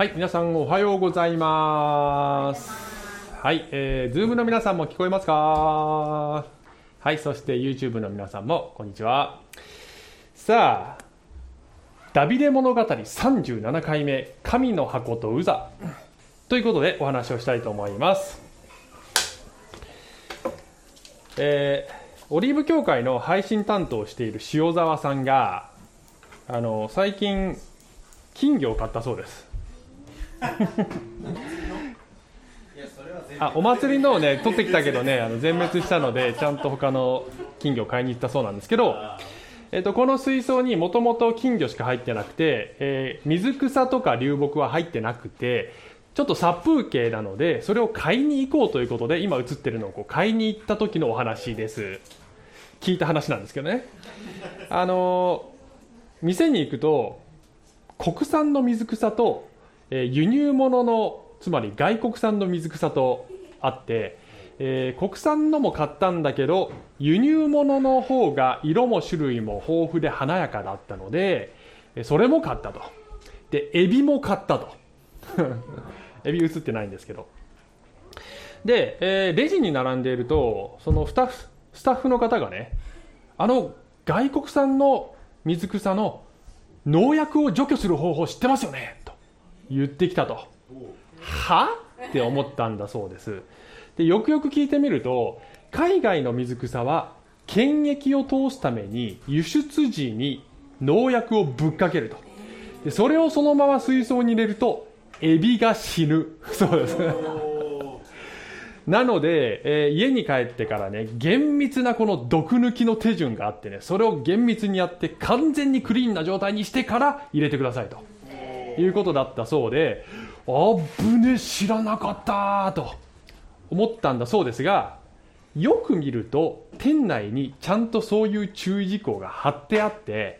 はい、皆さんおはようございます。はい、えー、ズームの皆さんも聞こえますか？はい、そして YouTube の皆さんもこんにちは。さあ、ダビデ物語37回目、神の箱とウザ。ということでお話をしたいと思います。えー、オリーブ協会の配信担当をしている塩沢さんが、あの、最近、金魚を買ったそうです。あお祭りのをね取ってきたけどねあの全滅したのでちゃんと他の金魚を買いに行ったそうなんですけど、えっとこの水槽にもともと金魚しか入ってなくて、えー水草とか流木は入ってなくてちょっと殺風景なのでそれを買いに行こうということで今映ってるのをこう買いに行った時のお話です。聞いた話なんですけどね。あのー店に行くと国産の水草と、えー輸入物のつまり外国産の水草とあって、えー国産のも買ったんだけど輸入物の方が色も種類も豊富で華やかだったのでそれも買ったと。でエビも買ったと。エビ映ってないんですけど。で、えーレジに並んでいるとそのスタッフスタッフの方がねあの外国産の水草の農薬を除去する方法知ってますよね。言ってきたと。は？って思ったんだそうです。でよくよく聞いてみると海外の水草は検疫を通すために輸出時に農薬をぶっかけると。でそれをそのまま水槽に入れるとエビが死ぬそうです。なので、えー家に帰ってからね厳密なこの毒抜きの手順があってねそれを厳密にやって完全にクリーンな状態にしてから入れてくださいと。いうことだったそうであぶね知らなかったと思ったんだそうですがよく見ると店内にちゃんとそういう注意事項が貼ってあって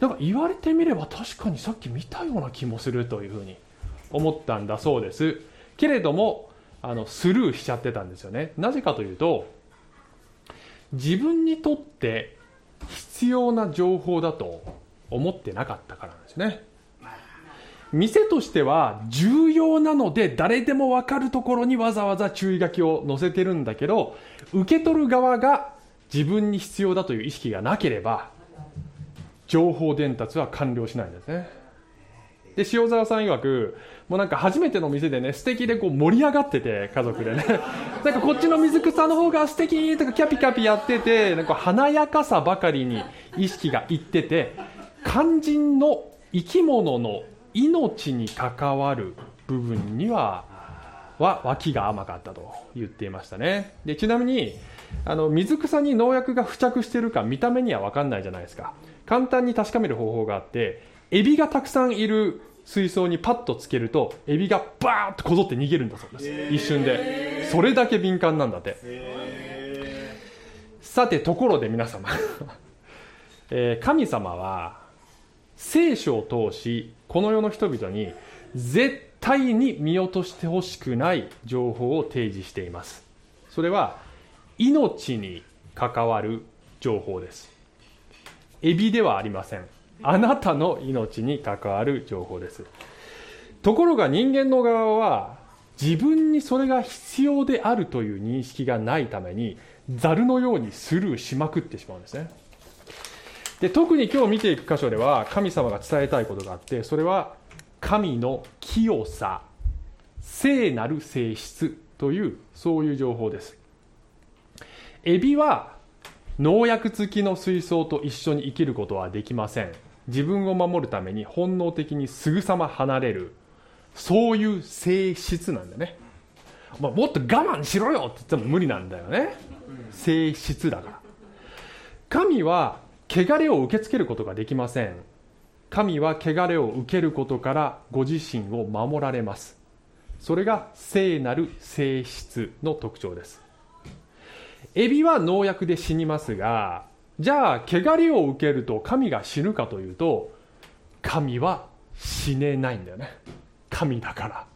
なんか言われてみれば確かにさっき見たような気もするというふうに思ったんだそうです。けれどもあのスルーしちゃってたんですよね。なぜかというと自分にとって必要な情報だと思ってなかったからなんですね。店としては重要なので誰でも分かるところにわざわざ注意書きを載せてるんだけど受け取る側が自分に必要だという意識がなければ情報伝達は完了しないんですね。で塩沢さん曰くもうなんか初めての店でね素敵でこう盛り上がってて家族でね。なんかこっちの水草の方が素敵とかキャピキャピやっててなんか華やかさばかりに意識がいってて肝心の生き物の命に関わる部分にはは脇が甘かったと言っていましたね。でちなみにあの水草に農薬が付着してるか見た目には分かんないじゃないですか。簡単に確かめる方法があってエビがたくさんいる水槽にパッとつけるとエビがバーッとこぞって逃げるんだそうです、一瞬で。それだけ敏感なんだって、さてところで皆様、えー神様は聖書を通しこの世の人々に絶対に見落としてほしくない情報を提示しています。それは命に関わる情報です。エビではありません。あなたの命に関わる情報です。ところが人間の側は自分にそれが必要であるという認識がないためにザルのようにスルーしまくってしまうんですね。で特に今日見ていく箇所では神様が伝えたいことがあってそれは神の清さ聖なる性質というそういう情報です。エビは農薬付きの水槽と一緒に生きることはできません。自分を守るために本能的にすぐさま離れる。そういう性質なんだね、まあ、もっと我慢しろよって言っても無理なんだよね。性質だから。神は汚れを受け付けることができません。神は汚れを受けることからご自身を守られます。それが聖なる性質の特徴です。エビは農薬で死にますがじゃあ汚れを受けると神が死ぬかというと神は死ねないんだよね。神だから。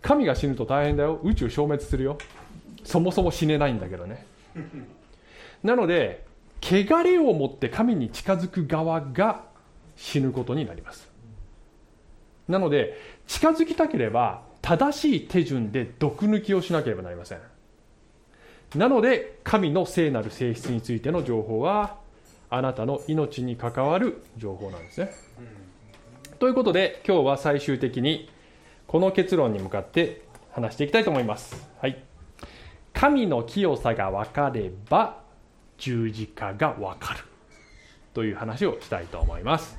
神が死ぬと大変だよ。宇宙消滅するよ。そもそも死ねないんだけどね。なので汚れを持って神に近づく側が死ぬことになります。なので近づきたければ正しい手順で毒抜きをしなければなりません。なので神の聖なる性質についての情報はあなたの命に関わる情報なんですね、ということで今日は最終的にこの結論に向かって話していきたいと思います、はい、神の清さが分かれば十字架が分かるという話をしたいと思います。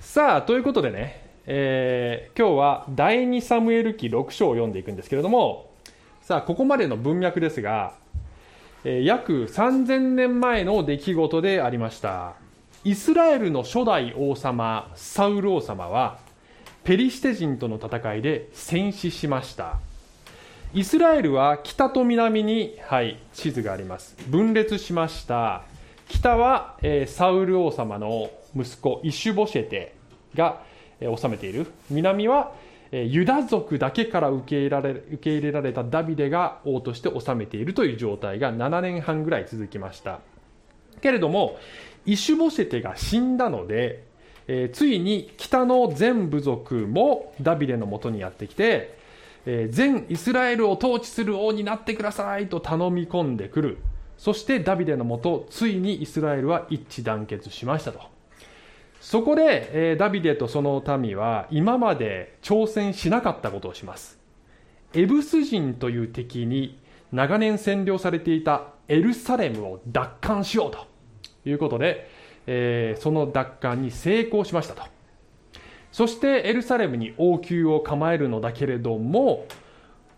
さあということでねえー、今日は第2サムエル記6章を読んでいくんですけれどもさあここまでの文脈ですが、えー、約3000年前の出来事でありました。イスラエルの初代王様サウル王様はペリシテ人との戦いで戦死しました。イスラエルは北と南に、はい、地図があります。分裂しました。北は、えー、サウル王様の息子イシュボシェテが治めている。南はユダ族だけから受け入れられ受け入れられたダビデが王として治めているという状態が7年半ぐらい続きました。けれどもイシュボシェテが死んだので、えー、ついに北の全部族もダビデのもとにやってきて、えー、全イスラエルを統治する王になってくださいと頼み込んでくる。そしてダビデのもとついにイスラエルは一致団結しましたと。そこで、えダビデとその民は今まで挑戦しなかったことをします。エブス人という敵に長年占領されていたエルサレムを奪還しようということで、えー、その奪還に成功しましたと。そしてエルサレムに王宮を構えるのだけれども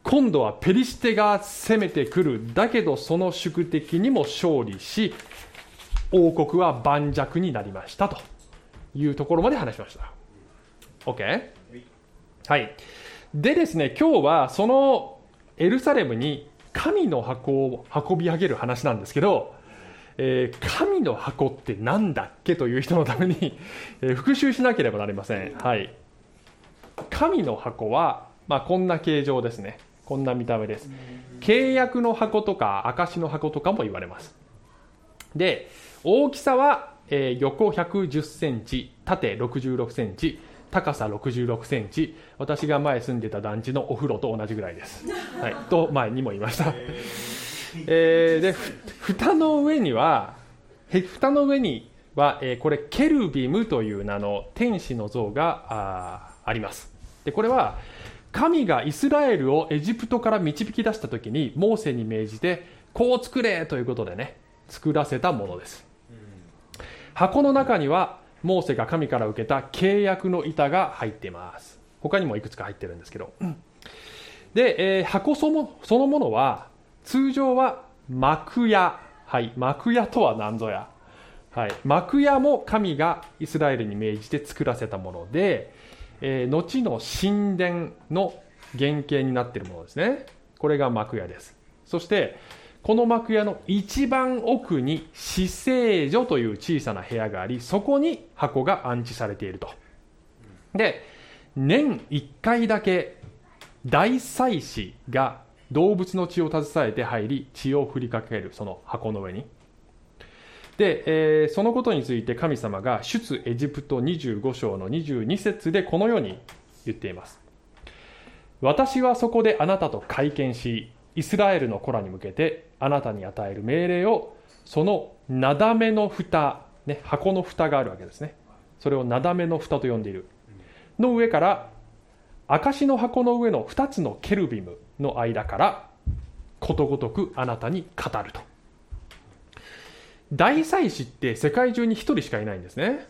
今度はペリシテが攻めてくるだけどその宿敵にも勝利し王国は盤石になりましたというところまで話しました。OK? はい。でですね、今日はそのエルサレムに神の箱を運び上げる話なんですけど、えー、神の箱って何だっけという人のために、えー、復習しなければなりません。はい。神の箱は、まあ、こんな形状ですね。こんな見た目です。契約の箱とか証の箱とかも言われます。で、大きさはえー、横110センチ、縦66センチ、高さ66センチ、私が前住んでた団地のお風呂と同じぐらいです。はい、と前にも言いました。えー、で、蓋の上には、蓋の上には、えー、これケルビムという名の天使の像がああります。で、これは神がイスラエルをエジプトから導き出した時にモーセに命じてこう作れということでね作らせたものです。箱の中にはモーセが神から受けた契約の板が入っています。他にもいくつか入ってるんですけど、で、えー、箱そのそのものは通常は幕屋。はい。幕屋とは何ぞや。はい、幕屋も神がイスラエルに命じて作らせたもので、えー、後の神殿の原型になっているものですね。これが幕屋です。そしてこの幕屋の一番奥に死聖所という小さな部屋がありそこに箱が安置されていると。で年1回だけ大祭司が動物の血を携えて入り血を振りかけるその箱の上に。で、えー、そのことについて神様が出エジプト25章の22節でこのように言っています私はそこであなたと会見しイスラエルの子らに向けてあなたに与える命令をそのなだめの蓋、ね、箱の蓋があるわけですね。それをなだめの蓋と呼んでいる。の上から証の箱の上の2つのケルビムの間からことごとくあなたに語ると。大祭司って世界中に1人しかいないんですね。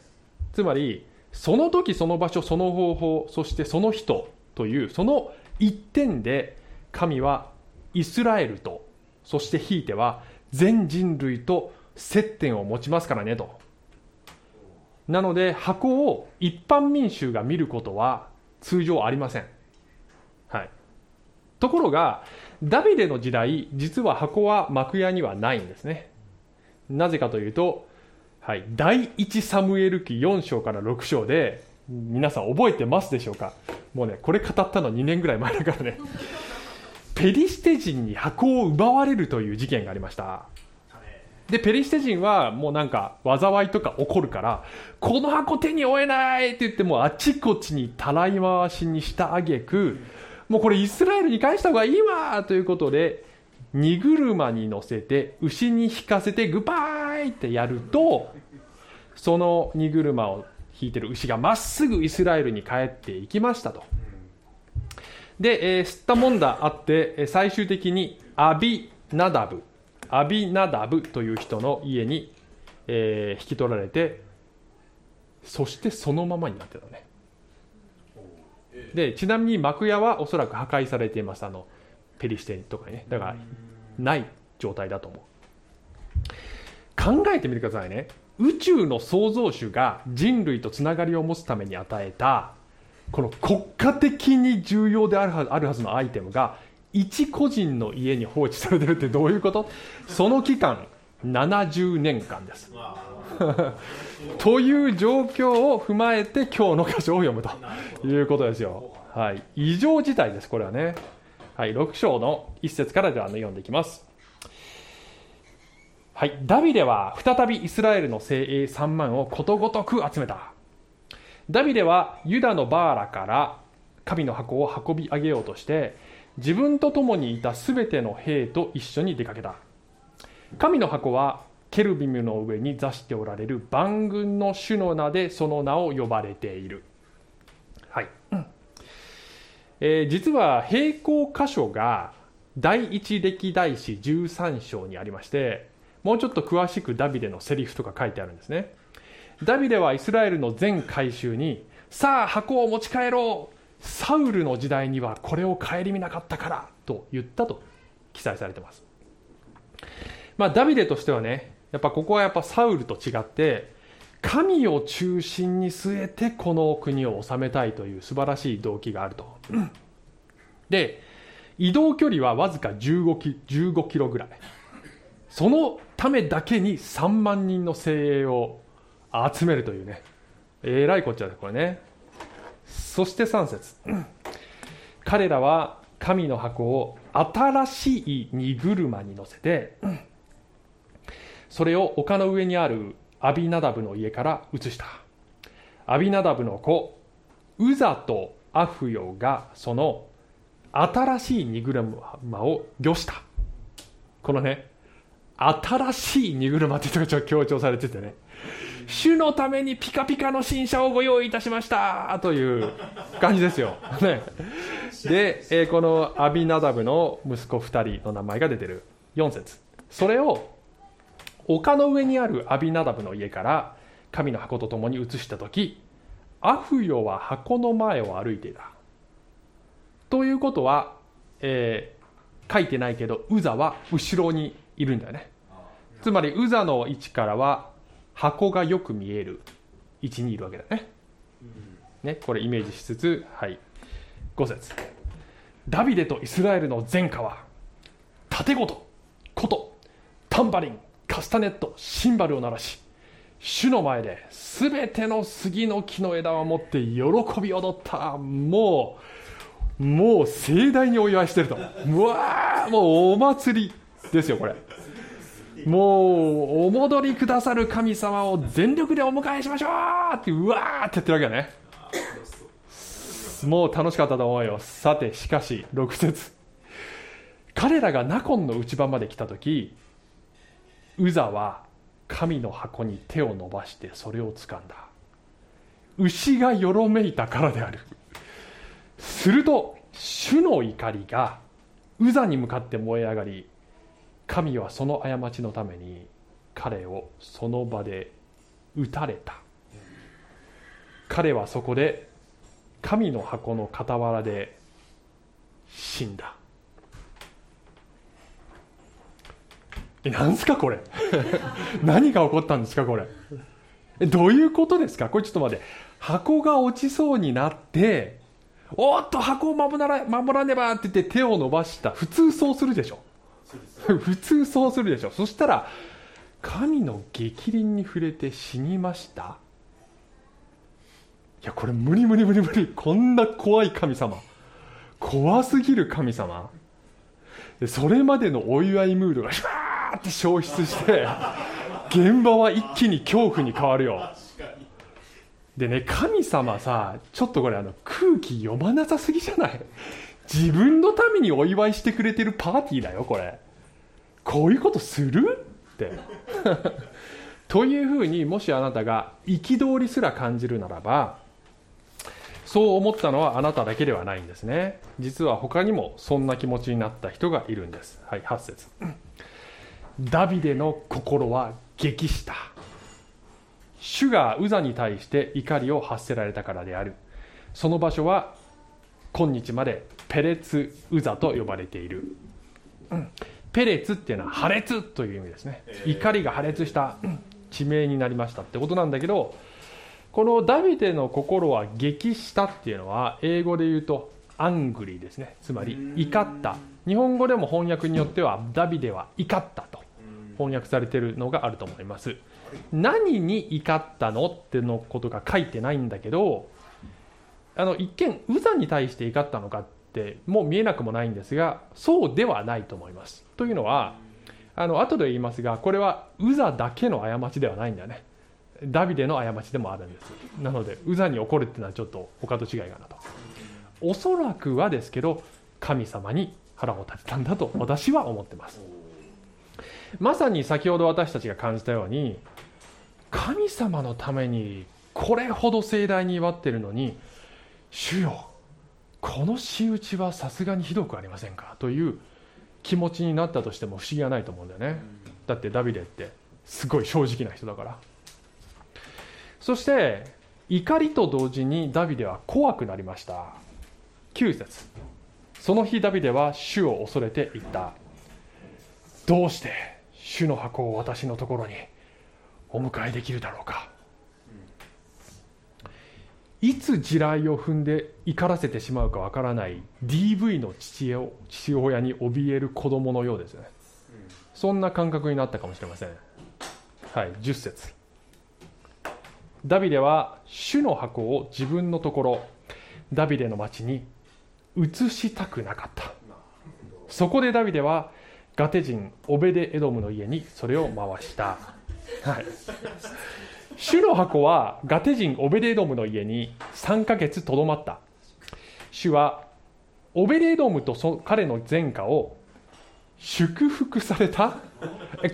つまりその時その場所その方法そしてその人というその一点で神はイスラエルとそしてひいては全人類と接点を持ちますからねと。なので箱を一般民衆が見ることは通常ありません、はい、ところがダビデの時代実は箱は幕屋にはないんですね。なぜかというと、はい、第1サムエル記4章から6章で皆さん覚えてますでしょうか？もうねこれ語ったの2年ぐらい前だからね。ペリシテ人に箱を奪われるという事件がありました。でペリシテ人はもうなんか災いとか起こるからこの箱手に負えないって言ってもうあちこちにたらい回しにしたあげくもうこれイスラエルに返した方がいいわということで荷車に乗せて牛に引かせてグパーイってやるとその荷車を引いてる牛がまっすぐイスラエルに帰っていきましたと。で、えー、吸ったもんだあって最終的にアビナダブアビナダブという人の家に、えー、引き取られてそしてそのままになってたね。でちなみに幕屋はおそらく破壊されていますあのペリシテとかにねだからない状態だと思う。考えてみてくださいね。宇宙の創造主が人類とつながりを持つために与えたこの国家的に重要であるはずあるはずのアイテムが一個人の家に放置されてるってどういうこと？その期間70年間です という状況を踏まえて今日の箇所を読むということですよ、はい、異常事態ですこれはねはい、6章の1節からでは読んでいきます。はい、ダビデは再びイスラエルの精鋭3万をことごとく集めた。ダビデはユダのバーラから神の箱を運び上げようとして自分と共にいたすべての兵と一緒に出かけた。神の箱はケルビムの上に座しておられる万軍の主の名でその名を呼ばれている。はい。えー、実は並行箇所が第一歴代史13章にありましてもうちょっと詳しくダビデのセリフとか書いてあるんですねダビデはイスラエルの全改宗にさあ箱を持ち帰ろうサウルの時代にはこれを顧みなかったからと言ったと記載されてますまあダビデとしてはねやっぱここはやっぱサウルと違って神を中心に据えてこの国を治めたいという素晴らしい動機があると。で、移動距離はわずか15キ ,15 キロぐらい。そのためだけに3万人の精鋭を集めるというね。えらいこっちゃで、これね。そして3節彼らは神の箱を新しい荷車に乗せて、それを丘の上にあるアビナダブの家から移した。アビナダブの子ウザとアフヨがその新しい荷車を御した。このね新しい荷車っていうのがちょっと強調されててね。主のためにピカピカの新車をご用意いたしました。という感じですよ。ね、で、えー、このアビナダブの息子2人の名前が出てる。4節。それを丘の上にあるアビナダブの家から神の箱と共に移した時アフヨは箱の前を歩いていた。ということは、えー、書いてないけどウザは後ろにいるんだよね。つまりウザの位置からは箱がよく見える。位置にいるわけだね。ねこれイメージしつつはい。5節。ダビデとイスラエルの前科は盾ごと琴タンバリン。カスタネットシンバルを鳴らし主の前で全ての杉の木の枝を持って喜び踊った。もうもう盛大にお祝いしてると。うわもうお祭りですよこれ。もうお戻りくださる神様を全力でお迎えしましょうってうわーって言ってるわけだね。もう楽しかったと思うよ。さてしかし6節。彼らがナコンの内場まで来た時ウザは神の箱に手を伸ばしてそれを掴んだ。牛がよろめいたからである。すると主の怒りがウザに向かって燃え上がり神はその過ちのために彼をその場で撃たれた。彼はそこで神の箱の傍らで死んだ。えなんすかこれ。何が起こったんですかこれ。えどういうことですか？これちょっと待って。箱が落ちそうになっておっと箱を守ら守らねばって言って手を伸ばした。普通そうするでしょ？普通そうするでしょ？そしたら神の逆鱗に触れて死にました。いやこれ無理無理無理無理。こんな怖い神様。怖すぎる神様。それまでのお祝いムードがーって消失して現場は一気に恐怖に変わるよ。でね神様さちょっとこれあの空気読まなさすぎじゃない？自分のためにお祝いしてくれてるパーティーだよこれ。こういうことする？って。というふうにもしあなたが憤りすら感じるならばそう思ったのはあなただけではないんですね。実は他にもそんな気持ちになった人がいるんです。はい8節。ダビデの心は激した。主がウザに対して怒りを発せられたからである。その場所は今日までペレツウザと呼ばれている、ペレツっていうのは破裂という意味ですね、怒りが破裂した地名になりましたってことなんだけどこのダビデの心は激したっていうのは英語で言うとアングリーですね。つまり怒った。日本語でも翻訳によってはダビデは怒ったと翻訳されてるのがあると思います。何に怒ったのってのことが書いてないんだけどあの一見ウザに対して怒ったのかってもう見えなくもないんですがそうではないと思います。というのはあの後で言いますがこれはウザだけの過ちではないんだよね。ダビデの過ちでもあるんです。なのでウザに怒るっていうのはちょっと他と違いかなと。おそらくはですけど神様に腹を立てたんだと私は思ってます。まさに先ほど私たちが感じたように神様のためにこれほど盛大に祝ってるのに主よこの仕打ちはさすがにひどくありませんか？という気持ちになったとしても不思議はないと思うんだよね。だってダビデってすごい正直な人だから。そして怒りと同時にダビデは怖くなりました。9節。その日ダビデは主を恐れていった。どうして主の箱を私のところにお迎えできるだろうか？いつ地雷を踏んで怒らせてしまうかわからない DV の父を父親に怯える子供のようですね、そんな感覚になったかもしれません。はい10節。ダビデは主の箱を自分のところダビデの町に移したくなかった。そこでダビデはガテ人オベデエドムの家にそれを回した。はい。主の箱はガテ人オベデエドムの家に3ヶ月とどまった。主はオベデエドムとそ彼の前科を祝福された。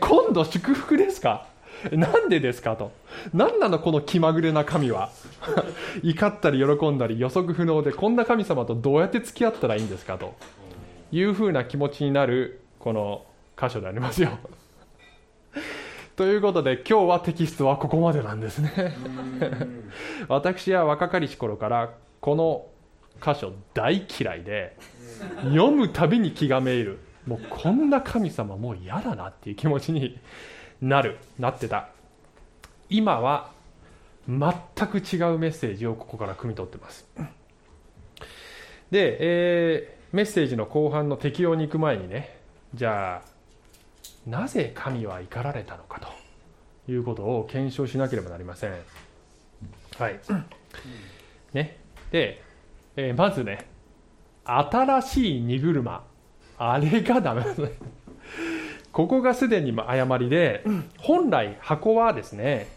今度祝福ですか？なんでですかと。何なのこの気まぐれな神は？怒ったり喜んだり予測不能でこんな神様とどうやって付き合ったらいいんですかと。いうふうな気持ちになるこの箇所でありますよ。ということで今日はテキストはここまでなんですね。私は若かりし頃からこの箇所大嫌いで読むたびに気がめいる。もうこんな神様もう嫌だなっていう気持ちになるなってた。今は全く違うメッセージをここから汲み取ってます。で、えー、メッセージの後半の適用に行く前にねじゃあなぜ神は怒られたのかということを検証しなければなりません。はい。ね。で、えー、まずね、新しい荷車。あれがダメですね。ここがすでに誤りで、本来箱はですね、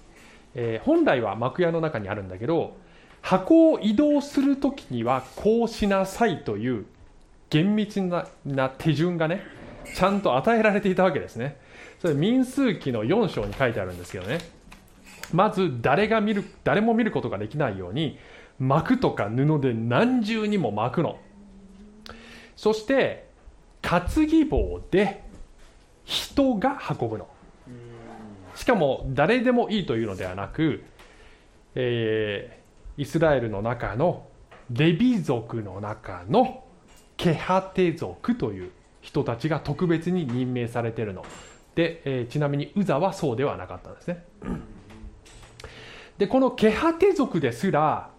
えー、本来は幕屋の中にあるんだけど、箱を移動するときにはこうしなさいという厳密な手順がね、ちゃんと与えられていたわけですね。それ民数記の4章に書いてあるんですけどね。まず誰が見る誰も見ることができないように膜とか布で何重にも巻くの。そして担ぎ棒で人が運ぶの。しかも誰でもいいというのではなく、えー、イスラエルの中のレビ族の中のケハテ族という人たちが特別に任命されてるの。で、えー、ちなみにウザはそうではなかったんですね。でこのケハテ族ですら、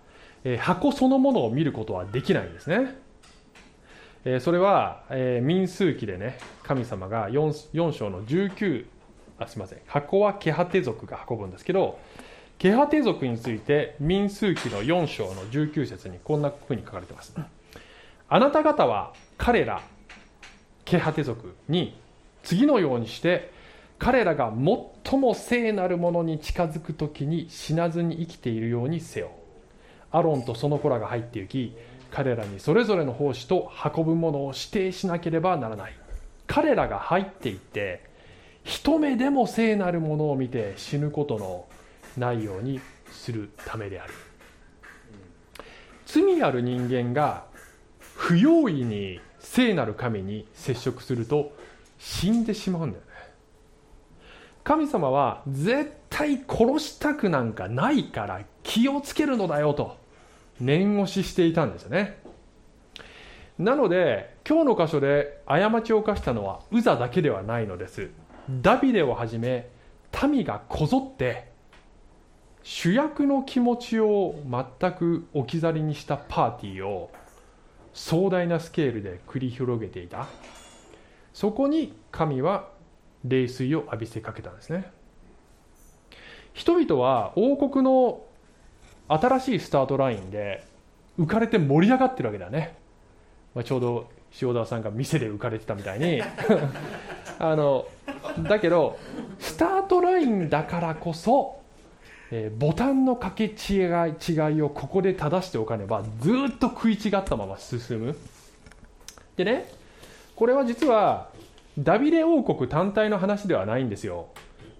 えー、箱そのものを見ることはできないんですね、えー、それは、えー、民数記でね神様が 4, 4章の19あすみません。箱はケハテ族が運ぶんですけどケハテ族について民数記の4章の19節にこんなふうに書かれてます。あなた方は彼らケハテ族に次のようにして彼らが最も聖なるものに近づく時に死なずに生きているようにせよ。アロンとその子らが入って行き彼らにそれぞれの奉仕と運ぶものを指定しなければならない。彼らが入っていって一目でも聖なるものを見て死ぬことのないようにするためである。罪ある人間が不用意に聖なる神に接触すると死んでしまうんだよね。神様は絶対殺したくなんかないから気をつけるのだよと念押ししていたんですよね。なので今日の箇所で過ちを犯したのはウザだけではないのです。ダビデをはじめ民がこぞって主役の気持ちを全く置き去りにしたパーティーを壮大なスケールで繰り広げていた。そこに神は冷水を浴びせかけたんですね。人々は王国の新しいスタートラインで浮かれて盛り上がってるわけだね、まあ、ちょうど塩田さんが店で浮かれてたみたいに。あのだけどスタートラインだからこそえー、ボタンの掛け違い違いをここで正しておかねばずっと食い違ったまま進む。でねこれは実はダビデ王国単体の話ではないんですよ。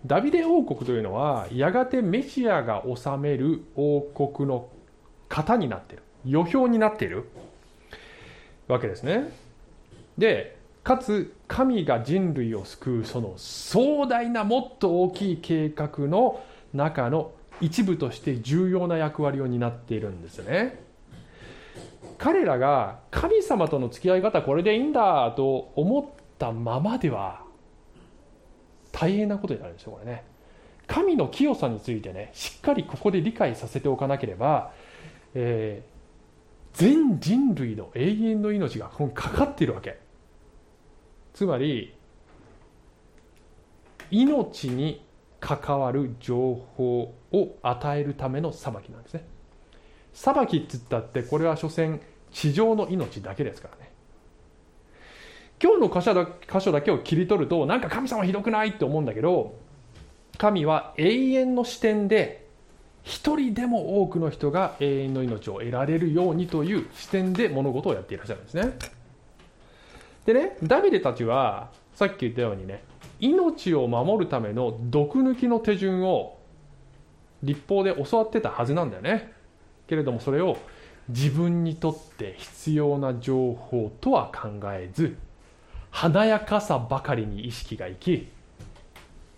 ダビデ王国というのはやがてメシアが治める王国の型になっている。予表になっている。わけですね。でかつ神が人類を救うその壮大なもっと大きい計画の中の一部として重要な役割を担っているんですね。彼らが神様との付き合い方これでいいんだと思ったままでは大変なことになるんですよこれね。神の清さについてねしっかりここで理解させておかなければ、えー、全人類の永遠の命がここにかかっているわけ。つまり命に関わる情報を与えるための裁きなんですね。裁きって言ったってこれは所詮地上の命だけですからね。今日の箇所だ箇所だけを切り取るとなんか神様ひどくないって思うんだけど神は永遠の視点で一人でも多くの人が永遠の命を得られるようにという視点で物事をやっていらっしゃるんですね。でねダビデたちはさっき言ったようにね命を守るための毒抜きの手順を立法で教わってたはずなんだよね。けれどもそれを自分にとって必要な情報とは考えず華やかさばかりに意識がいき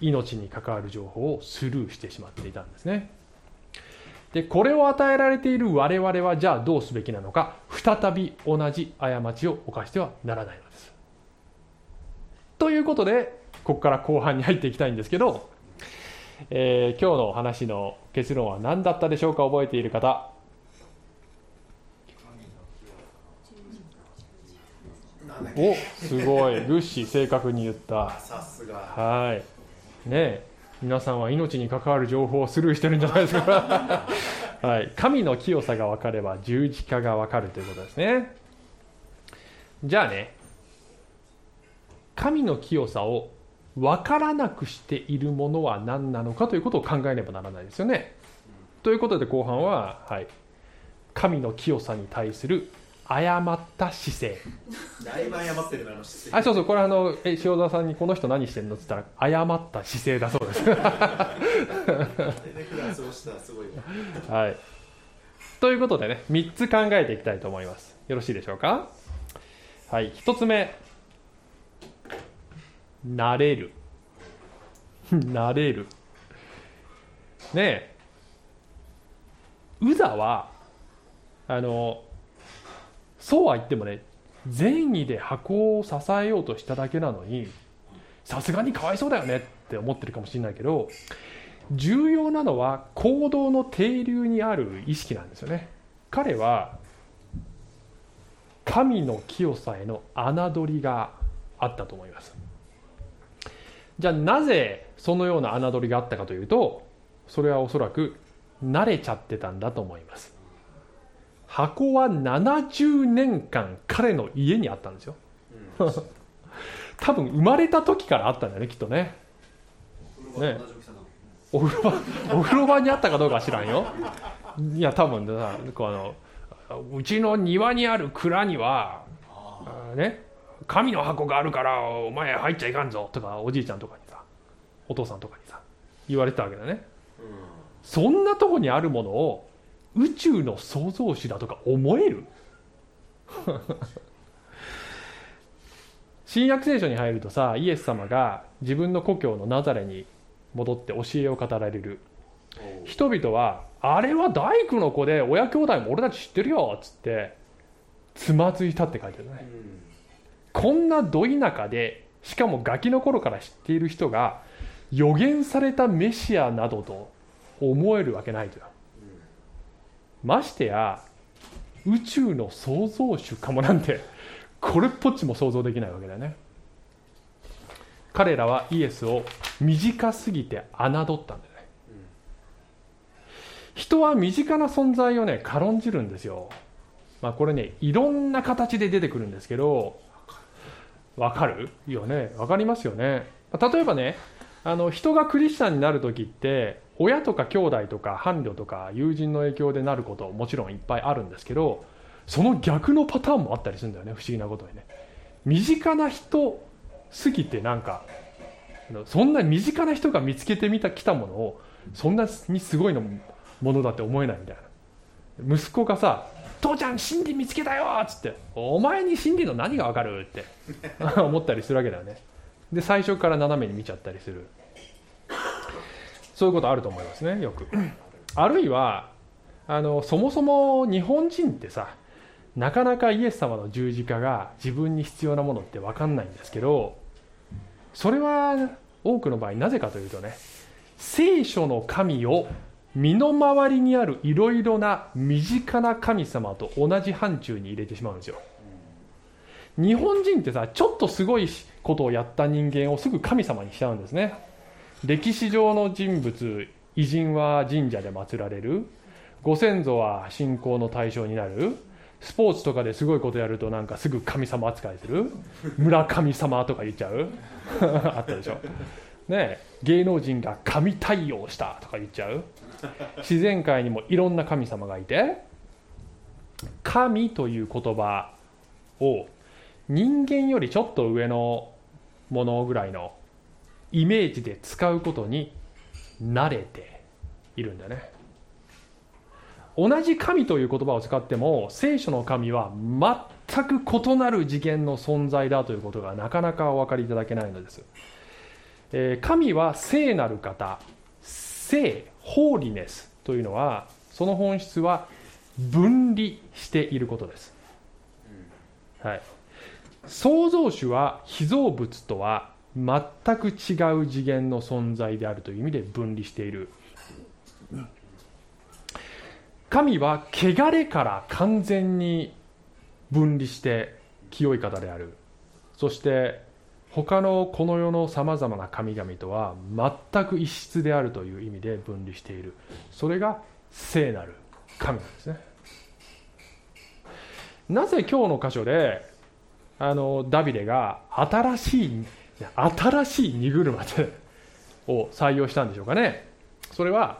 命に関わる情報をスルーしてしまっていたんですね。でこれを与えられている我々はじゃあどうすべきなのか再び同じ過ちを犯してはならないのです。ということでここから後半に入っていきたいんですけど、えー、今日の話の結論は何だったでしょうか覚えている方？おすごい。ルッシー正確に言った。さすが。はい。ね皆さんは命に関わる情報をスルーしてるんじゃないですか。はい、神の清さが分かれば十字架が分かるということですね。じゃあね。神の清さを分からなくしているものは何なのかということを考えねばならないですよね。ということで後半は、はい、神の清さに対する誤った姿勢。だいぶ誤ってるなの姿勢。あ、そうそう、これあの、え、塩沢さんにこの人何してんのって言ったら、誤った姿勢だそうです。はい。ということでね、3つ考えていきたいと思います。よろしいでしょうか？はい、1つ目。なれる なれるねえウザはあのそうは言ってもね善意で箱を支えようとしただけなのにさすがにかわいそうだよねって思ってるかもしれないけど重要なのは行動の底流にある意識なんですよね。彼は神の清さへの侮りがあったと思います。じゃあなぜそのような侮りがあったかというとそれはおそらく慣れちゃってたんだと思います。箱は70年間彼の家にあったんですよ。多分生まれた時からあったんだよねきっとね。ね。お風呂場 お風呂場にあったかどうかは知らんよ。いや多分さこうあのうちの庭にある蔵にはあね。神の箱があるからお前入っちゃいかんぞとかおじいちゃんとかにさお父さんとかにさ言われてたわけだね。そんなとこにあるものを宇宙の創造主だとか思える？新約聖書に入るとさイエス様が自分の故郷のナザレに戻って教えを語られる。人々はあれは大工の子で親兄弟も俺たち知ってるよっつってつまずいたって書いてあるね、こんなど田舎でしかもガキの頃から知っている人が予言されたメシアなどと思えるわけないとよ、ましてや宇宙の創造主かもなんてこれっぽっちも想像できないわけだよね。彼らはイエスを短すぎて侮ったんだよね、人は身近な存在をね軽んじるんですよ。まあこれねいろんな形で出てくるんですけどわかる？よね。わかりますよね。例えばねあの人がクリスチャンになる時って親とか兄弟とか伴侶とか友人の影響でなることもちろんいっぱいあるんですけどその逆のパターンもあったりするんだよね不思議なことにね身近な人すぎてなんかそんな身近な人が見つけてみたきたものをそんなにすごいのものだって思えないみたいな息子がさ「父ちゃん真理見つけたよ!」っつって「お前に真理の何がわかる?」って 思ったりするわけだよねで最初から斜めに見ちゃったりする。そういうことあると思いますねよく。あるいはあのそもそも日本人ってさなかなかイエス様の十字架が自分に必要なものって分かんないんですけどそれは多くの場合なぜかというとね聖書の神を身の回りにあるいろいろな身近な神様と同じ範疇に入れてしまうんですよ。日本人ってさちょっとすごいことをやった人間をすぐ神様にしちゃうんですね。歴史上の人物偉人は神社で祀られる。ご先祖は信仰の対象になる。スポーツとかですごいことやるとなんかすぐ神様扱いする。村神様とか言っちゃう。あったでしょ。ね芸能人が神対応したとか言っちゃう。自然界にもいろんな神様がいて神という言葉を人間よりちょっと上のものぐらいのイメージで使うことに慣れているんだね。同じ神という言葉を使っても聖書の神は全く異なる次元の存在だということがなかなかお分かりいただけないのです、えー、神は聖なる方聖ホーリネスというのはその本質は分離していることです、はい、創造主は被造物とは全く違う次元の存在であるという意味で分離している。神は汚れから完全に分離して清い方である。そして他のこの世のさまざまな神々とは全く異質であるという意味で分離している。それが聖なる神なんですね。なぜ今日の箇所であのダビデが新しい新しい荷車を採用したんでしょうかね。それは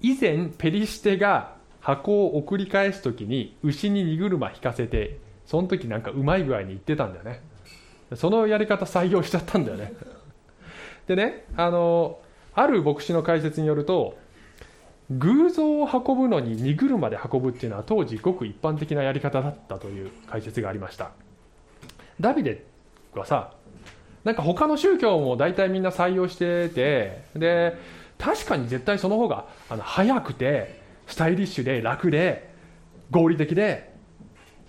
以前ペリシテが箱を送り返す時に牛に荷車引かせてその時なんかうまい具合に言ってたんだよね。そのやり方採用しちゃったんだよね。でねあのある牧師の解説によると偶像を運ぶのに荷車で運ぶっていうのは当時ごく一般的なやり方だったという解説がありました。ダビデはさなんか他の宗教も大体みんな採用しててで確かに絶対その方があの早くてスタイリッシュで楽で合理的で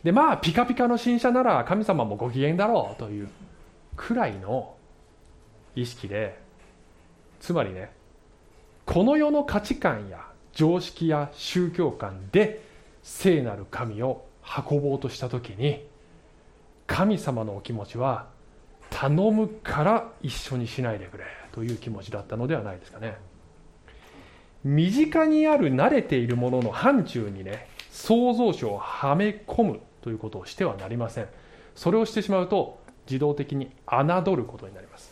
でまあピカピカの新車なら神様もご機嫌だろうというくらいの意識でつまりねこの世の価値観や常識や宗教観で聖なる神を運ぼうとした時に神様のお気持ちは頼むから一緒にしないでくれという気持ちだったのではないですかね。身近にある慣れているものの範疇にね創造主をはめ込むということをしてはなりません。それをしてしまうと自動的に侮ることになります。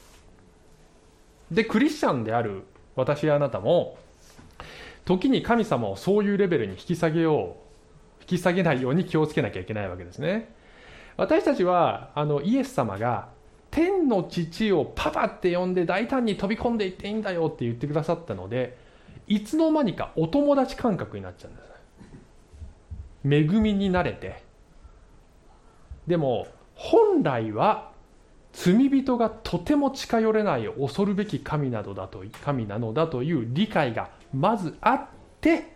でクリスチャンである私やあなたも時に神様をそういうレベルに引き下げよう引き下げないように気をつけなきゃいけないわけですね。私たちはあのイエス様が天の父をパパって呼んで大胆に飛び込んでいっていいんだよって言ってくださったのでいつの間にかお友達感覚になっちゃうんです恵みに慣れて。でも本来は罪人がとても近寄れない恐るべき神などだと神なのだという理解がまずあって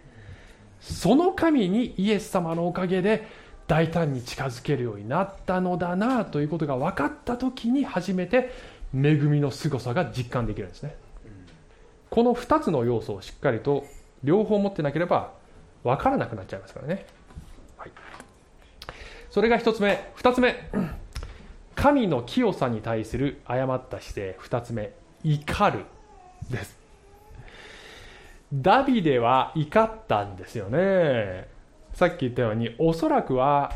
その神にイエス様のおかげで大胆に近づけるようになったのだなということが分かった時に初めて恵みの凄さが実感できるんですね。この2つの要素をしっかりと両方持ってなければ分からなくなっちゃいますからね、はい、それが1つ目。2つ目。神の清さに対する誤った姿勢。2つ目。怒るです。ダビデは怒ったんですよねさっき言ったようにおそらくは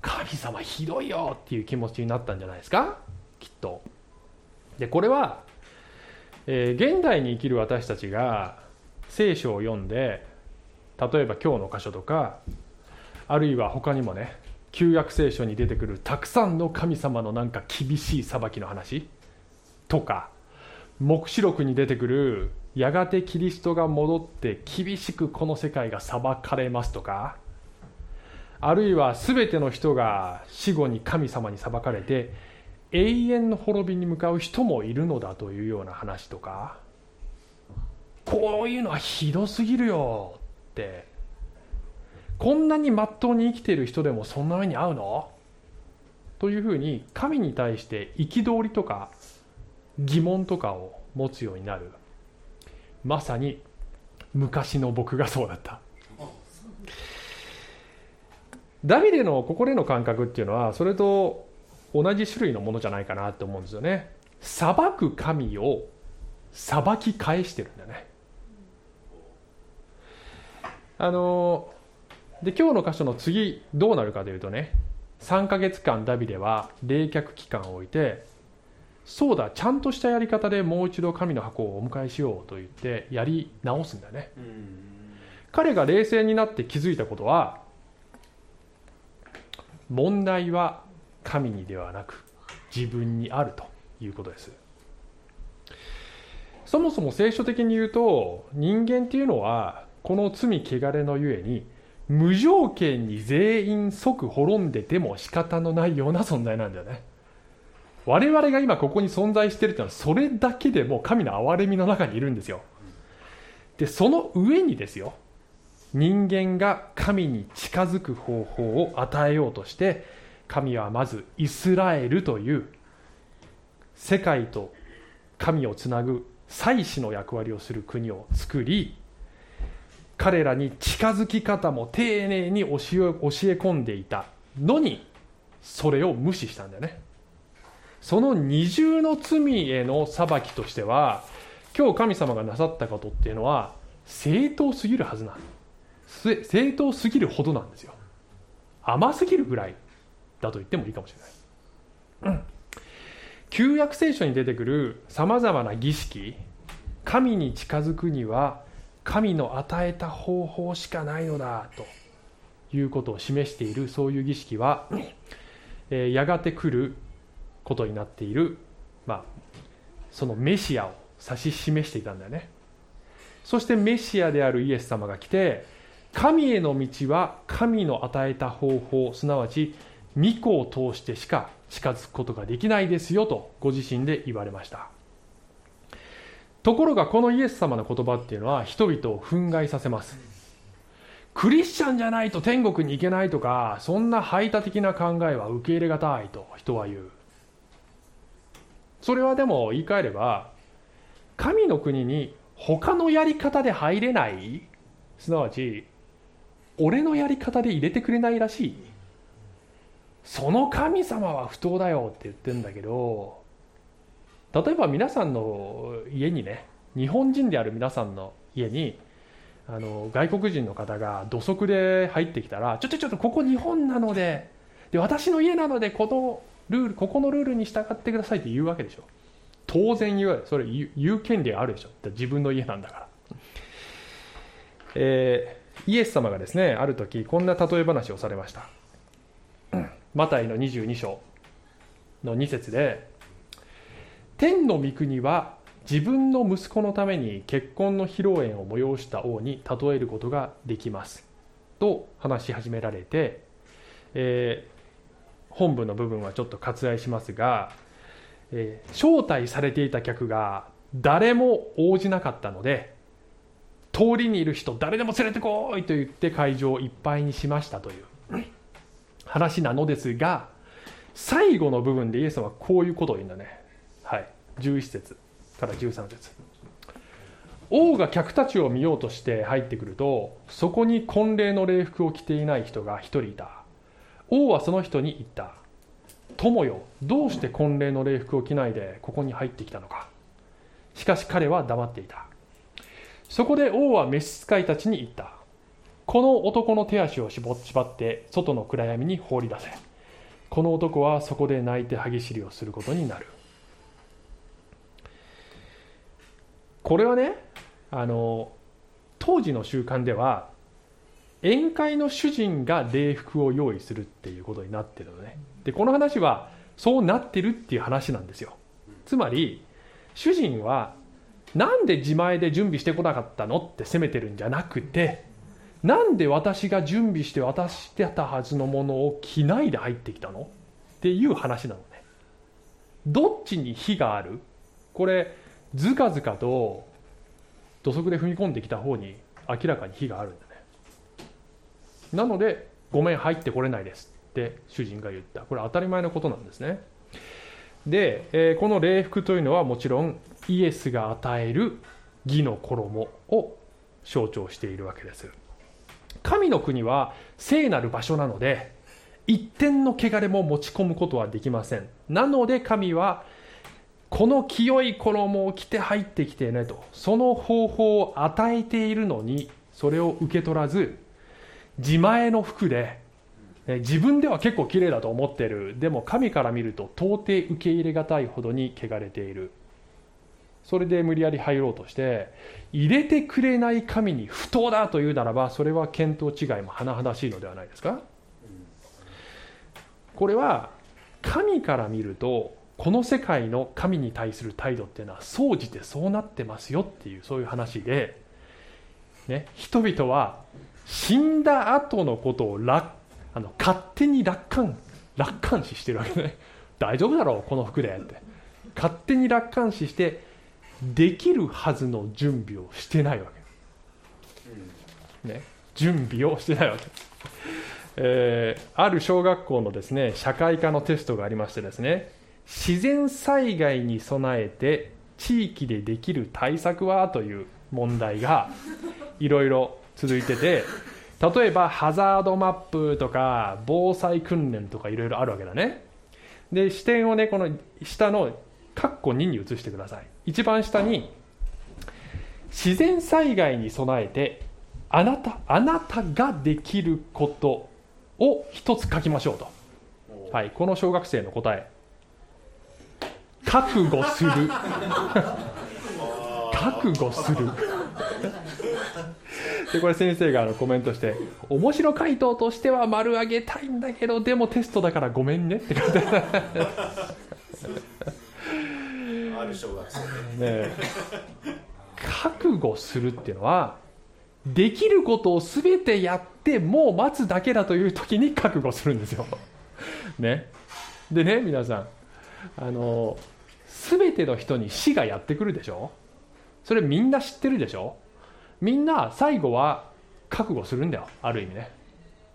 神様ひどいよっていう気持ちになったんじゃないですか？きっと。でこれは、えー、現代に生きる私たちが聖書を読んで例えば今日の箇所とかあるいは他にもね旧約聖書に出てくるたくさんの神様のなんか厳しい裁きの話とか黙示録に出てくるやがてキリストが戻って厳しくこの世界が裁かれますとかあるいは全ての人が死後に神様に裁かれて永遠の滅びに向かう人もいるのだというような話とか。こういうのはひどすぎるよって。こんなにまっとうに生きている人でもそんな目に遭うの？というふうに神に対して憤りとか疑問とかを持つようになる。まさに昔の僕がそうだった。ダビデの心の感覚っていうのはそれと同じ種類のものじゃないかなと思うんですよね。裁く神を裁き返してるんだね。あので今日の箇所の次どうなるかというとね3ヶ月間ダビデは冷却期間を置いてそうだちゃんとしたやり方でもう一度神の箱をお迎えしようと言ってやり直すんだね。彼が冷静になって気づいたことは問題は神にではなく自分にあるということです。そもそも聖書的に言うと人間っていうのはこの罪汚れのゆえに無条件に全員即滅んでても仕方のないような存在なんだよね。我々が今ここに存在してるっていうのはそれだけでも神の憐れみの中にいるんですよ。でその上にですよ人間が神に近づく方法を与えようとして神はまずイスラエルという世界と神をつなぐ祭司の役割をする国を作り彼らに近づき方も丁寧に教え込んでいたのにそれを無視したんだよね。その二重の罪への裁きとしては今日神様がなさったことっていうのは正当すぎるはずなん正当すぎるほどなんですよ。甘すぎるぐらいだと言ってもいいかもしれない、うん、旧約聖書に出てくるさまざまな儀式神に近づくには神の与えた方法しかないのだということを示しているそういう儀式は、えー、やがて来ることになっている、まあ、そのメシアを指し示していたんだよね。そしてメシアであるイエス様が来て神への道は神の与えた方法すなわち御子を通してしか近づくことができないですよとご自身で言われました。ところがこのイエス様の言葉っていうのは人々を憤慨させます。クリスチャンじゃないと天国に行けないとかそんな排他的な考えは受け入れがたいと人は言う。それはでも言い換えれば神の国に他のやり方で入れないすなわち俺のやり方で入れてくれないらしい。その神様は不当だよって言ってるんだけど例えば皆さんの家にね日本人である皆さんの家にあの外国人の方が土足で入ってきたらちょっとちょっとここ日本なのでで私の家なのでこのルールここのルールに従ってくださいって言うわけでしょ。当然言わそれ言う権利があるでしょ。自分の家なんだから、えイエス様がですねある時こんな例え話をされました。マタイの22章の2節で天の御国は自分の息子のために結婚の披露宴を催した王に例えることができます。と話し始められて、えー本文の部分はちょっと割愛しますが、えー招待されていた客が誰も応じなかったので通りにいる人誰でも連れてこいと言って会場をいっぱいにしましたという。話なのですが最後の部分でイエス様はこういうことを言うんだね。はい。11節から13節。王が客たちを見ようとして入ってくるとそこに婚礼の礼服を着ていない人が一人いた。王はその人に言った。友よどうして婚礼の礼服を着ないでここに入ってきたのか。しかし彼は黙っていた。そこで王は召使いたちに言った。この男の手足を絞縛って外の暗闇に放り出せ。この男はそこで泣いて歯ぎしりをすることになる。これはねあの当時の習慣では宴会の主人が礼服を用意するっていうことになってるのね。でこの話はそうなってるっていう話なんですよ。つまり主人はなんで自前で準備してこなかったのって責めてるんじゃなくてなんで私が準備して渡してたはずのものを着ないで入ってきたのっていう話なのね。どっちに非がある？これずかずかと土足で踏み込んできた方に明らかに非があるんだね。なのでごめん入ってこれないですって主人が言った。これ当たり前のことなんですね。で、えーこの礼服というのはもちろんイエスが与える義の衣を象徴しているわけです。神の国は聖なる場所なので一点の汚れも持ち込むことはできません。なので神はこの清い衣を着て入ってきてねとその方法を与えているのにそれを受け取らず自前の服でえ自分では結構綺麗だと思ってる。でも神から見ると到底受け入れがたいほどに汚れている。それで無理やり入ろうとして入れてくれない神に不当だというならばそれは見当違いも甚だしいのではないですか？これは神から見るとこの世界の神に対する態度っていうのは総じてそうなってますよっていうそういう話で、ね、人々は死んだ後のことを楽あの勝手に楽観楽観視してるわけね。大丈夫だろうこの服でって。勝手に楽観視してできるはずの準備をしてないわけ、ね、準備をしてないわけ、えーある小学校のですね社会科のテストがありましてですね自然災害に備えて地域でできる対策はという問題がいろいろ続いてて例えばハザードマップとか防災訓練とかいろいろあるわけだね。で視点をねこの下の括弧2に移してください一番下に自然災害に備えてあなたあなたができることを一つ書きましょうと、はい、この小学生の答え。覚悟する。覚悟する。でこれ先生があのコメントして面白回答としては丸上げたいんだけどでもテストだからごめんねって感じでねある小学生ね覚悟するっていうのはできることを全てやってもう待つだけだという時に覚悟するんですよ。ね、でね皆さん。あの全ての人に死がやってくるでしょ？それみんな知ってるでしょ？みんな最後は覚悟するんだよ。ある意味ね。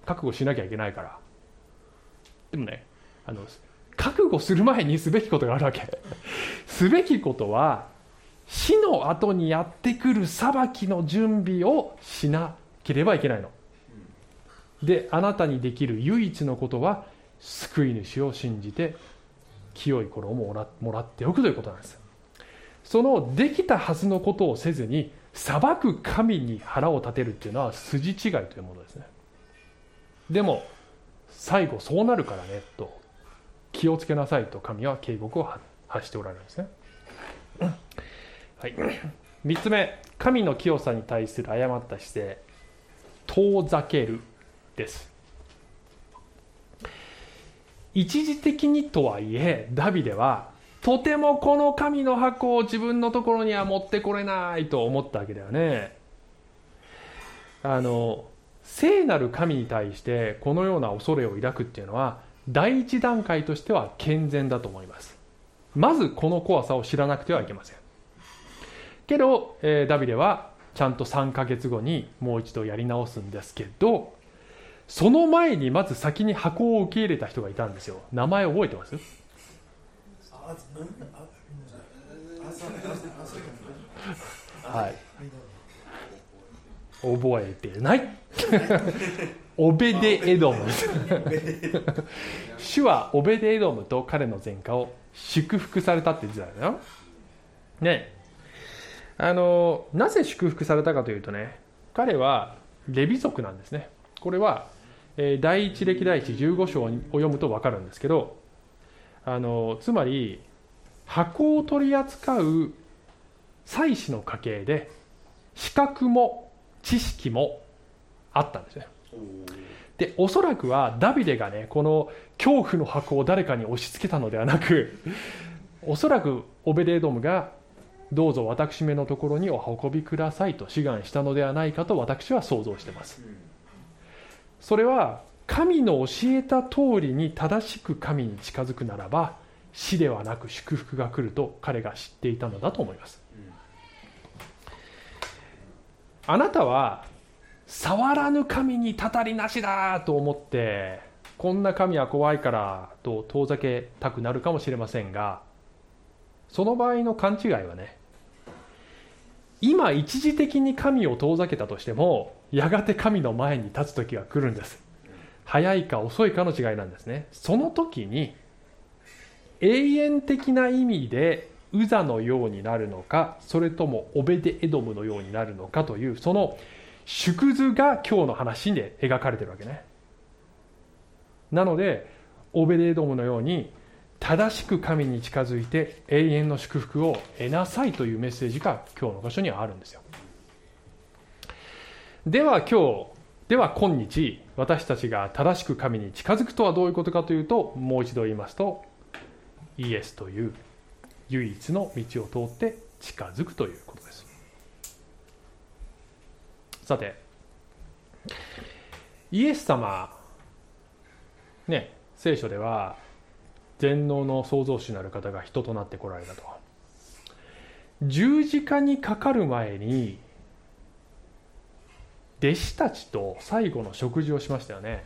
覚悟しなきゃいけないから。でもねあの覚悟する前にすべきことがあるわけ。すべきことは死の後にやってくる裁きの準備をしなければいけないの。であなたにできる唯一のことは救い主を信じて清い衣をもらもらっておくということなんです。そのできたはずのことをせずに裁く神に腹を立てるっていうのは筋違いというものですね。でも最後そうなるからねと。気をつけなさいと神は警告を発しておられるんですね。はい、3つ目。神の清さに対する誤った姿勢。遠ざけるです。一時的にとはいえダビデはとてもこの神の箱を自分のところには持ってこれないと思ったわけだよね。あの聖なる神に対してこのような恐れを抱くっていうのは第一段階としては健全だと思います。まずこの怖さを知らなくてはいけません。けど、えー、ダビデはちゃんと3ヶ月後にもう一度やり直すんですけどその前にまず先に箱を受け入れた人がいたんですよ。名前覚えてます？はい。覚えてない オベデエドム。主はオベデエドムと彼の前科を祝福されたって時代だよ。ね。あのなぜ祝福されたかというとね彼はレビ族なんですね。これは、えー、第一歴代史15章を読むと分かるんですけどあのつまり箱を取り扱う祭祀の家系で資格も知識もあったんですねでおそらくはダビデがねこの恐怖の箱を誰かに押し付けたのではなくおそらくオベデードムがどうぞ私めのところにお運びくださいと志願したのではないかと私は想像しています。それは神の教えた通りに正しく神に近づくならば死ではなく祝福が来ると彼が知っていたのだと思います。あなたは触らぬ神にたたりなしだと思ってこんな神は怖いからと遠ざけたくなるかもしれませんがその場合の勘違いはね今一時的に神を遠ざけたとしてもやがて神の前に立つ時が来るんです。早いか遅いかの違いなんですね。その時に永遠的な意味でウザのようになるのかそれともオベデエドムのようになるのかというその縮図が今日の話で描かれてるわけね。なのでオベデエドムのように正しく神に近づいて永遠の祝福を得なさいというメッセージが今日の場所にはあるんですよ。では今日では今日私たちが正しく神に近づくとはどういうことかというともう一度言いますとイエスという唯一の道を通って近づくということ。さてイエス様ね聖書では全能の創造主なる方が人となってこられたと。十字架にかかる前に弟子たちと最後の食事をしましたよね。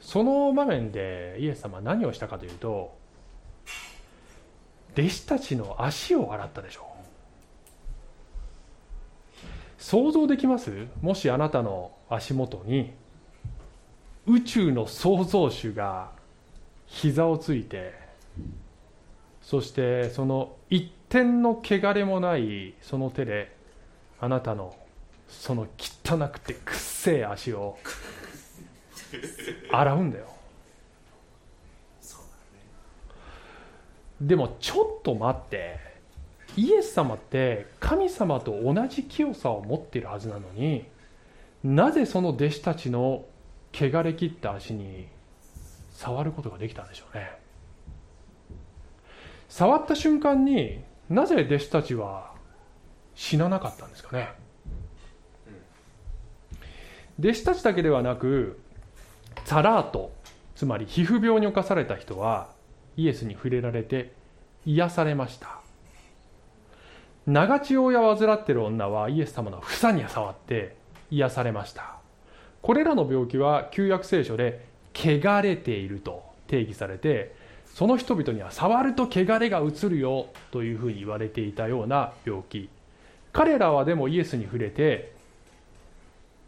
その場面でイエス様は何をしたかというと弟子たちの足を洗ったでしょう。想像できます？もしあなたの足元に宇宙の創造主が膝をついてそしてその一点の汚れもないその手であなたのその汚くてくっせえ足を洗うんだよ。でもちょっと待ってイエス様って神様と同じ清さを持っているはずなのになぜその弟子たちの汚れ切った足に触ることができたんでしょうね。触った瞬間になぜ弟子たちは死ななかったんですかね。弟子たちだけではなくザラートつまり皮膚病に侵された人はイエスに触れられて癒されました。長血を患っている女はイエス様の房に触って癒されました。これらの病気は旧約聖書で汚れていると定義されてその人々には触ると汚れがうつるよというふうに言われていたような病気。彼らはでもイエスに触れて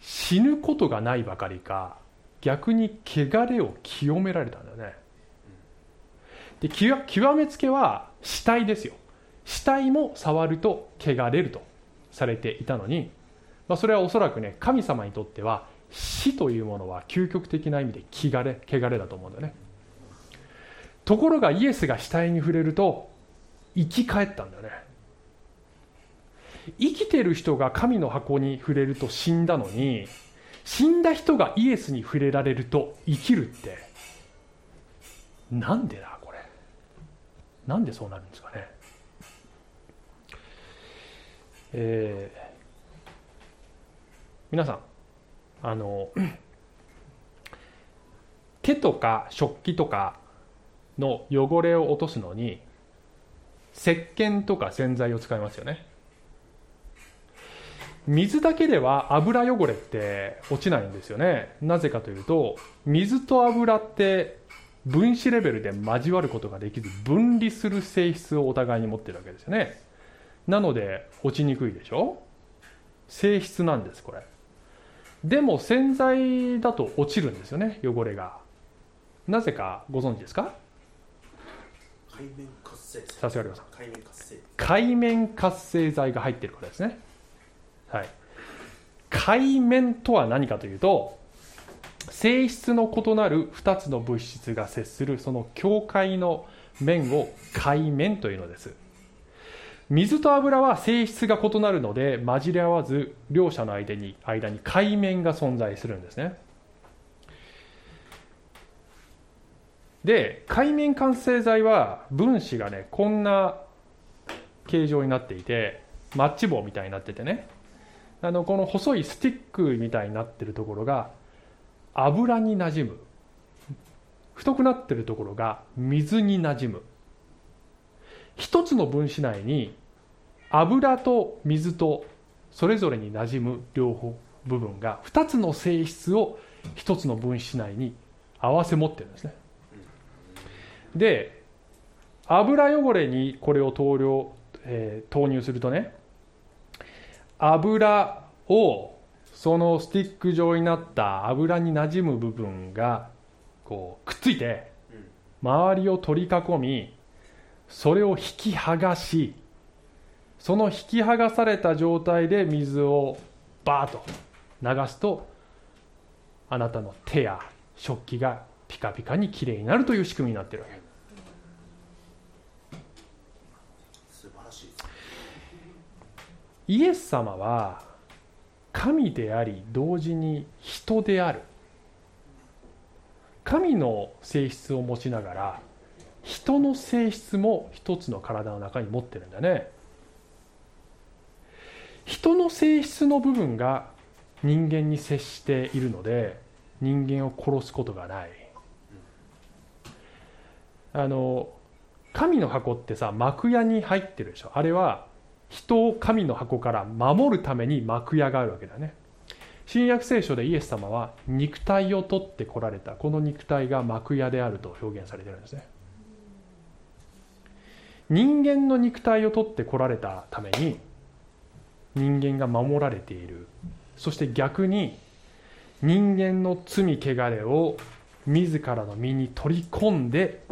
死ぬことがないばかりか逆に汚れを清められたんだよね。で極めつけは死体ですよ。死体も触ると汚れるとされていたのに、まあ、それはおそらくね神様にとっては死というものは究極的な意味で汚れ汚れだと思うんだよね。ところがイエスが死体に触れると生き返ったんだよね。生きてる人が神の箱に触れると死んだのに死んだ人がイエスに触れられると生きるってなんでだこれ？なんでそうなるんですかね？えー、皆さんあの 手とか食器とかの汚れを落とすのに石鹸とか洗剤を使いますよね。水だけでは油汚れって落ちないんですよね。なぜかというと水と油って分子レベルで交わることができず分離する性質をお互いに持ってるわけですよねなので落ちにくいでしょ？性質なんですこれ。でも洗剤だと落ちるんですよね汚れが。なぜかご存知ですか？海面活性さすがさん。海面活性。海面活性剤が入っているからですね。はい。海面とは何かというと性質の異なる2つの物質が接するその境界の面を海面というのです水と油は性質が異なるので混じり合わず両者の間に間に海面が存在するんですね。で海面活性剤は分子がねこんな形状になっていてマッチ棒みたいになっててね。あのこの細いスティックみたいになってるところが油になじむ。太くなってるところが水になじむ。一つの分子内に油と水とそれぞれになじむ両方部分が2つの性質を1つの分子内に合わせ持ってるんですね。で油汚れにこれを投量、えー投入するとね油をそのスティック状になった油になじむ部分がこうくっついて周りを取り囲みそれを引き剥がしその引き剥がされた状態で水をバーッと流すとあなたの手や食器がピカピカにきれいになるという仕組みになってるわけ。イエス様は神であり同時に人である。神の性質を持ちながら人の性質も一つの体の中に持ってるんだね。人の性質の部分が人間に接しているので人間を殺すことがない。あの神の箱ってさ幕屋に入ってるでしょ。あれは人を神の箱から守るために幕屋があるわけだね。新約聖書でイエス様は肉体を取ってこられた。この肉体が幕屋であると表現されてるんですね。人間の肉体を取ってこられたために人間が守られている。そして逆に人間の罪汚れを自らの身に取り込んで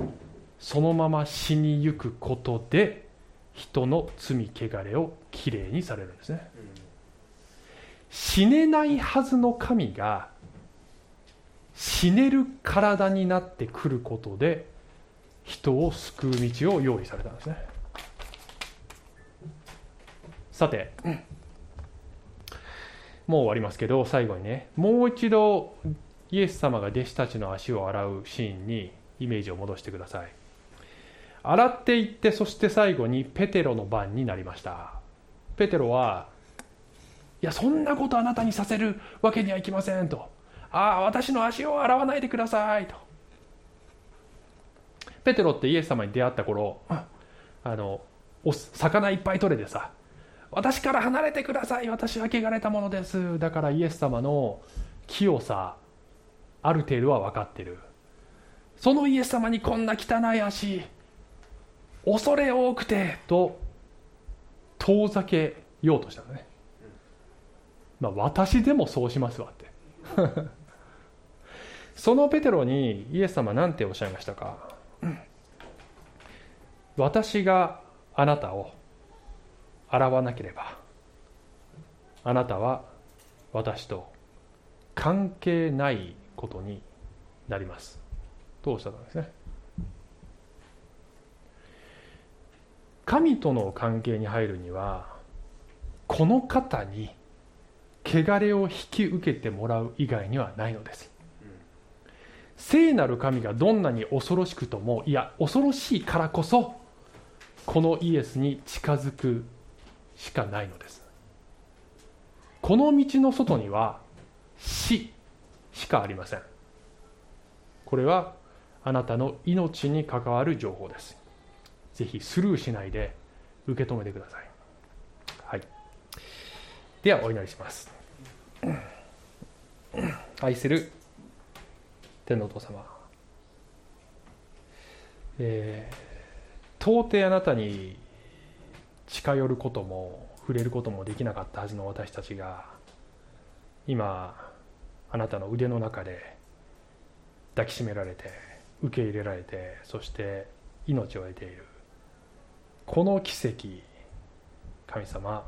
そのまま死にゆくことで人の罪汚れをきれいにされるんですね。死ねないはずの神が死ねる体になってくることで人を救う道を用意されたんですね。さて。もう終わりますけど最後にね。もう一度イエス様が弟子たちの足を洗うシーンにイメージを戻してください。洗っていってそして最後にペテロの番になりました。ペテロはいやそんなことあなたにさせるわけにはいきませんと。ああ私の足を洗わないでくださいと。ペテロってイエス様に出会った頃あのお魚いっぱい取れてさ私から離れてください私は汚れたものですだからイエス様の清さある程度は分かってる。そのイエス様にこんな汚い足恐れ多くてと遠ざけようとしたのね。まあ私でもそうしますわって。そのペテロにイエス様何ておっしゃいましたか？私があなたを洗わなければあなたは私と関係ないことになります。とおっしゃったんですね。神との関係に入るにはこの方に汚れを引き受けてもらう以外にはないのです。聖なる神がどんなに恐ろしくともいや恐ろしいからこそこのイエスに近づくしかないのです。この道の外には死しかありません。これはあなたの命に関わる情報です。ぜひスルーしないで受け止めてください。はい。ではお祈りします。愛する天のお父様、えー、到底あなたに近寄ることも触れることもできなかったはずの私たちが今あなたの腕の中で抱きしめられて受け入れられてそして命を得ている。この奇跡神様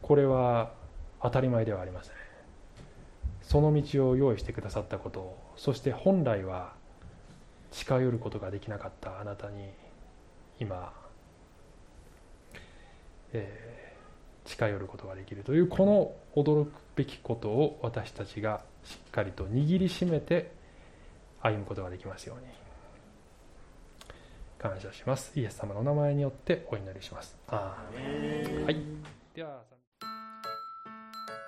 これは当たり前ではありません。その道を用意してくださったことそして本来は近寄ることができなかったあなたに今、えー、近寄ることができるというこの驚くべきことを私たちがしっかりと握りしめて歩むことができますように感謝します。イエス様のお名前によってお祈りします。あはい。では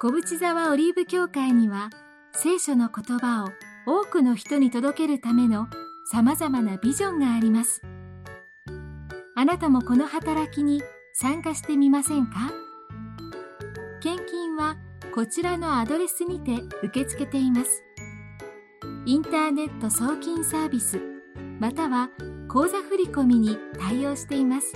小淵沢オリーブ教会には聖書の言葉を多くの人に届けるためのさまざまなビジョンがあります。あなたもこの働きに参加してみませんか？献金はこちらのアドレスにて受け付けています。インターネット送金サービスまたは口座振込に対応しています。